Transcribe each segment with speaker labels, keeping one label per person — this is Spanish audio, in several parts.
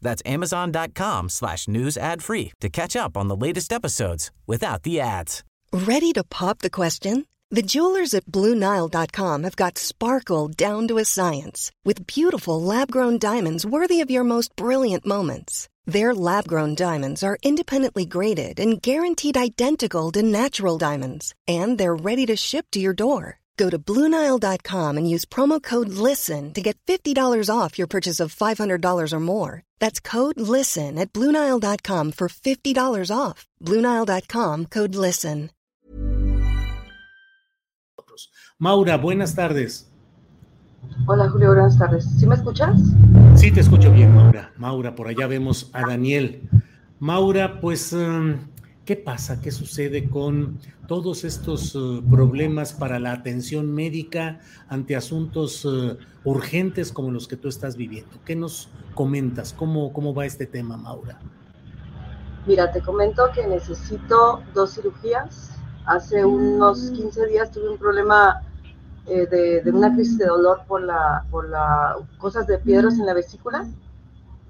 Speaker 1: That's amazon.com slash news ad free to catch up on the latest episodes without the ads.
Speaker 2: Ready to pop the question? The jewelers at BlueNile.com have got sparkle down to a science with beautiful lab-grown diamonds worthy of your most brilliant moments. Their lab-grown diamonds are independently graded and guaranteed identical to natural diamonds, and they're ready to ship to your door. Go to Bluenile.com and use promo code LISTEN to get $50 off your purchase of $500 or more. That's code LISTEN at Bluenile.com for $50 off. Bluenile.com code LISTEN.
Speaker 3: Maura, buenas tardes.
Speaker 4: Hola Julio, buenas tardes. ¿Sí me escuchas?
Speaker 3: Sí, te escucho bien, Maura. Maura, por allá vemos a Daniel. Maura, pues um, ¿Qué pasa? ¿Qué sucede con todos estos uh, problemas para la atención médica ante asuntos uh, urgentes como los que tú estás viviendo? ¿Qué nos comentas? ¿Cómo, ¿Cómo va este tema, Maura?
Speaker 4: Mira, te comento que necesito dos cirugías. Hace unos 15 días tuve un problema eh, de, de, una crisis de dolor por la, por la cosas de piedras en la vesícula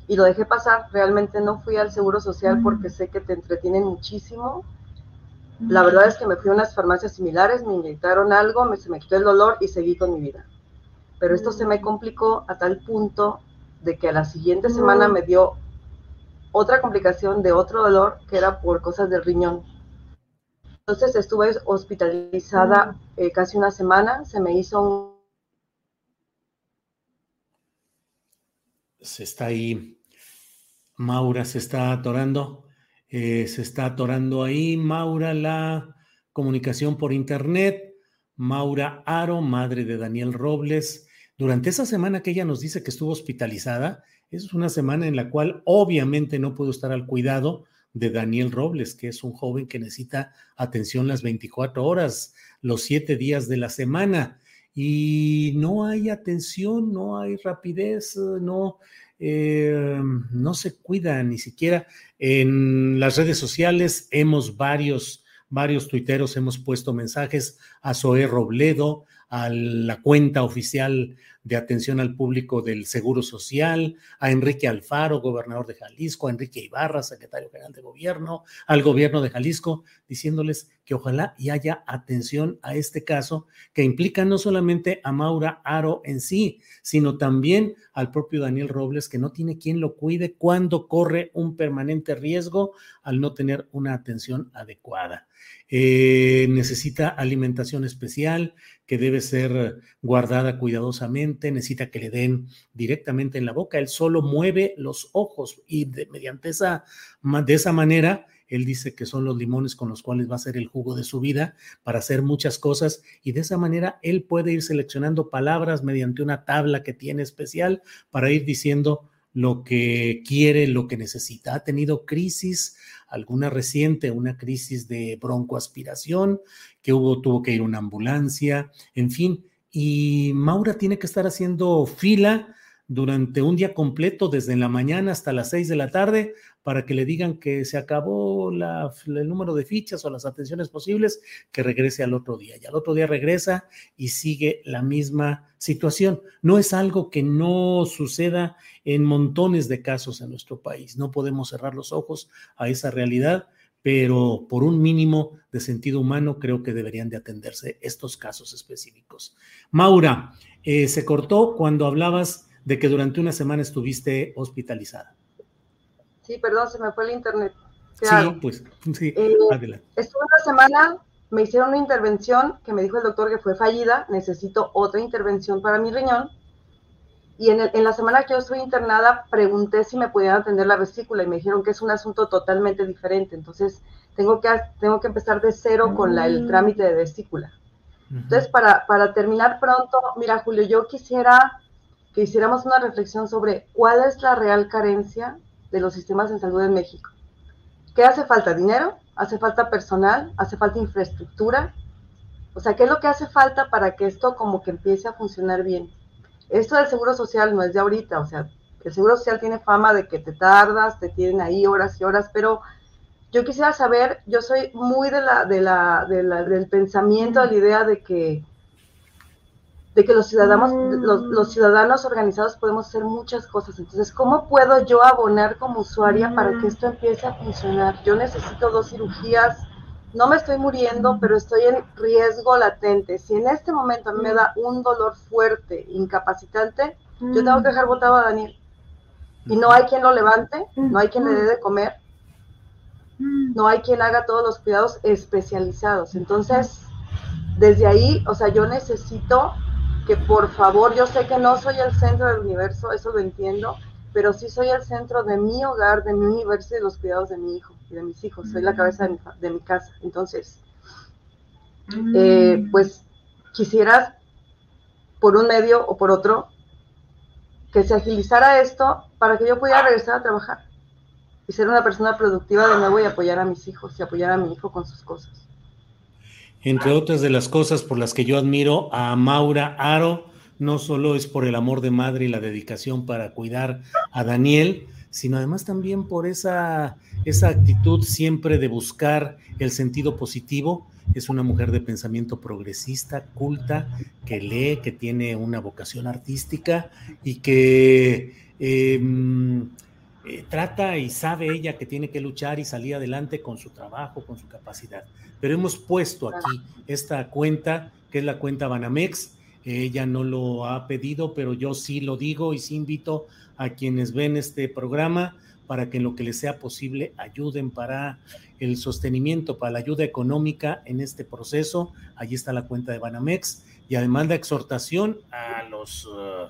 Speaker 4: y lo dejé pasar. Realmente no fui al Seguro Social porque sé que te entretienen muchísimo. La verdad es que me fui a unas farmacias similares, me inyectaron algo, me, se me quitó el dolor y seguí con mi vida. Pero esto se me complicó a tal punto de que a la siguiente semana me dio otra complicación de otro dolor que era por cosas del riñón. Entonces estuve hospitalizada eh, casi una semana, se me hizo un...
Speaker 3: Se está ahí Maura se está atorando, eh, se está atorando ahí. Maura, la comunicación por internet. Maura Aro, madre de Daniel Robles. Durante esa semana que ella nos dice que estuvo hospitalizada, es una semana en la cual obviamente no pudo estar al cuidado de Daniel Robles, que es un joven que necesita atención las 24 horas, los siete días de la semana. Y no hay atención, no hay rapidez, no, eh, no se cuida ni siquiera. En las redes sociales hemos varios, varios tuiteros, hemos puesto mensajes a Zoé Robledo, a la cuenta oficial de atención al público del Seguro Social, a Enrique Alfaro, gobernador de Jalisco, a Enrique Ibarra, secretario general de gobierno, al gobierno de Jalisco, diciéndoles que ojalá y haya atención a este caso que implica no solamente a Maura Aro en sí, sino también al propio Daniel Robles, que no tiene quien lo cuide cuando corre un permanente riesgo al no tener una atención adecuada. Eh, necesita alimentación especial que debe ser guardada cuidadosamente, necesita que le den directamente en la boca, él solo mueve los ojos y mediante esa, de esa manera, él dice que son los limones con los cuales va a ser el jugo de su vida para hacer muchas cosas y de esa manera él puede ir seleccionando palabras mediante una tabla que tiene especial para ir diciendo lo que quiere, lo que necesita. Ha tenido crisis, alguna reciente, una crisis de broncoaspiración, que hubo, tuvo que ir una ambulancia, en fin. Y Maura tiene que estar haciendo fila durante un día completo, desde la mañana hasta las seis de la tarde, para que le digan que se acabó el número de fichas o las atenciones posibles, que regrese al otro día. Y al otro día regresa y sigue la misma situación. No es algo que no suceda en montones de casos en nuestro país. No podemos cerrar los ojos a esa realidad, pero por un mínimo de sentido humano creo que deberían de atenderse estos casos específicos. Maura, eh, se cortó cuando hablabas de que durante una semana estuviste hospitalizada.
Speaker 4: Sí, perdón, se me fue el internet.
Speaker 3: sí, pues sí,
Speaker 4: eh, adelante. Estuve una semana, me hicieron una intervención que me dijo el doctor que fue fallida, necesito otra intervención para mi riñón. Y en, en la semana que yo estuve internada, pregunté si me podían atender la vesícula y me dijeron que es un asunto totalmente diferente. Entonces, tengo que, tengo que empezar de cero con la, el mm. trámite de vesícula. Entonces, para, para terminar pronto, mira, Julio, yo quisiera que hiciéramos una reflexión sobre cuál es la real carencia de los sistemas de salud en México. ¿Qué hace falta? ¿Dinero? ¿Hace falta personal? ¿Hace falta infraestructura? O sea, ¿qué es lo que hace falta para que esto como que empiece a funcionar bien? Esto del seguro social no es de ahorita, o sea, el seguro social tiene fama de que te tardas, te tienen ahí horas y horas, pero yo quisiera saber, yo soy muy de la, de la, de la del pensamiento, de la idea de que de que los ciudadanos, los, ciudadanos organizados podemos hacer muchas cosas. Entonces, ¿cómo puedo yo abonar como usuaria para que esto empiece a funcionar? Yo necesito dos cirugías, no me estoy muriendo, pero estoy en riesgo latente. Si en este momento me da un dolor fuerte, incapacitante, yo tengo que dejar botado a Daniel. Y no hay quien lo levante, no hay quien le dé de comer, no hay quien haga todos los cuidados especializados. Entonces, desde ahí, o sea, yo necesito que por favor, yo sé que no soy el centro del universo, eso lo entiendo, pero sí soy el centro de mi hogar, de mi universo y de los cuidados de mi hijo y de mis hijos. Soy la cabeza de mi, casa. Entonces, eh, pues quisieras, por un medio o por otro, que se agilizara esto para que yo pudiera regresar a trabajar y ser una persona productiva de nuevo y apoyar a mis hijos y apoyar a mi hijo con sus cosas
Speaker 3: entre otras de las cosas por las que yo admiro a Maura Aro, no solo es por el amor de madre y la dedicación para cuidar a Daniel, sino además también por esa, esa actitud siempre de buscar el sentido positivo. Es una mujer de pensamiento progresista, culta, que lee, que tiene una vocación artística y que em, eh, trata y sabe ella que tiene que luchar y salir adelante con su trabajo, con su capacidad. Pero hemos puesto aquí esta cuenta, que es la cuenta Banamex. Ella no lo ha pedido, pero yo sí lo digo y sí invito a quienes ven este programa para que en lo que les sea posible ayuden para el sostenimiento, para la ayuda económica en este proceso. Allí está la cuenta de Banamex y además la exhortación a los... Uh,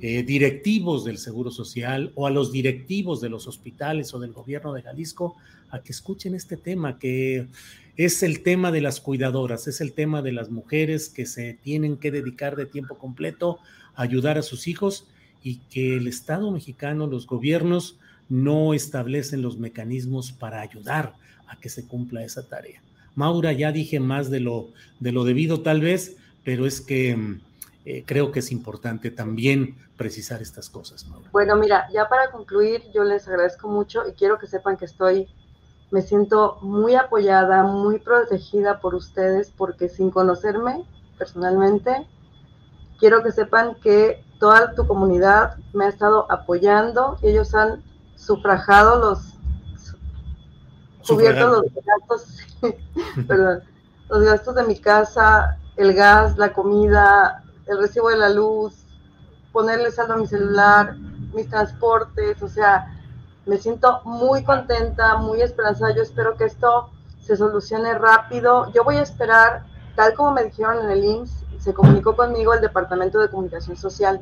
Speaker 3: eh, directivos del Seguro Social o a los directivos de los hospitales o del gobierno de Jalisco a que escuchen este tema, que es el tema de las cuidadoras, es el tema de las mujeres que se tienen que dedicar de tiempo completo a ayudar a sus hijos y que el Estado mexicano, los gobiernos, no establecen los mecanismos para ayudar a que se cumpla esa tarea. Maura, ya dije más de lo, de lo debido tal vez, pero es que mm, eh, creo que es importante también precisar estas cosas.
Speaker 4: Bueno, mira, ya para concluir, yo les agradezco mucho y quiero que sepan que estoy, me siento muy apoyada, muy protegida por ustedes, porque sin conocerme personalmente, quiero que sepan que toda tu comunidad me ha estado apoyando, ellos han sufragado los, cubierto los gastos, perdón, los gastos de mi casa, el gas, la comida, el recibo de la luz, ponerle saldo a mi celular, mis transportes, o sea, me siento muy contenta, muy esperanzada. Yo espero que esto se solucione rápido. Yo voy a esperar, tal como me dijeron en el IMSS, se comunicó conmigo el Departamento de Comunicación Social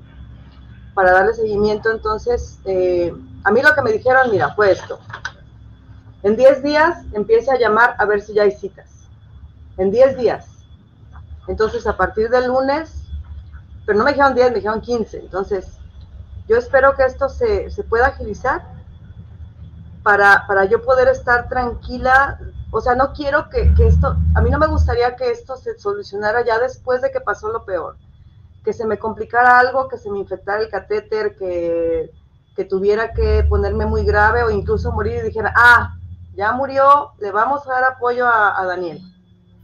Speaker 4: para darle seguimiento. Entonces, eh, a mí lo que me dijeron, mira, fue esto. En 10 días empiece a llamar a ver si ya hay citas. En 10 días. Entonces, a partir del lunes pero no me dijeron 10, me dijeron 15. Entonces, yo espero que esto se, pueda agilizar para, para, yo poder estar tranquila. O sea, no quiero que, esto, a mí no me gustaría que esto se solucionara ya después de que pasó lo peor. Que se me complicara algo, que se me infectara el catéter, que, tuviera que ponerme muy grave o incluso morir y dijera, ah, ya murió, le vamos a dar apoyo a, a Daniel.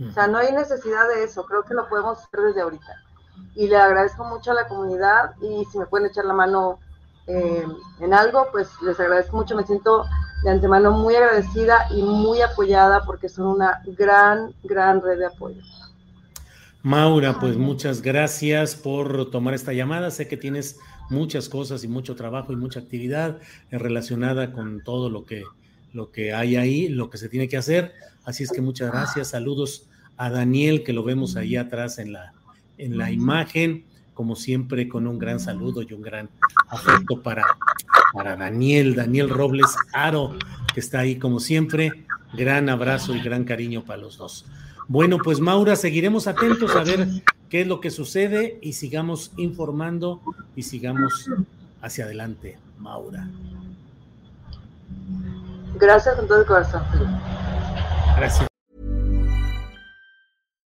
Speaker 4: O sea, no hay necesidad de eso, creo que lo podemos hacer desde ahorita y le agradezco mucho a la comunidad y si me pueden echar la mano eh, en algo, pues les agradezco mucho, me siento de antemano muy agradecida y muy apoyada porque son una gran, gran red de apoyo.
Speaker 3: Maura, pues muchas gracias por tomar esta llamada. Sé que tienes muchas cosas y mucho trabajo y mucha actividad relacionada con todo lo que, lo que hay ahí, lo que se tiene que hacer. Así es que muchas gracias. Saludos a Daniel, que lo vemos ahí atrás en la, en la imagen, como siempre con un gran saludo y un gran afecto para, para Daniel, Daniel Robles Aro, que está ahí como siempre. Gran abrazo y gran cariño para los dos. Bueno, pues Maura, seguiremos atentos a ver qué es lo que sucede y sigamos informando y sigamos hacia adelante, Maura.
Speaker 4: Gracias con todo el corazón,
Speaker 3: Gracias.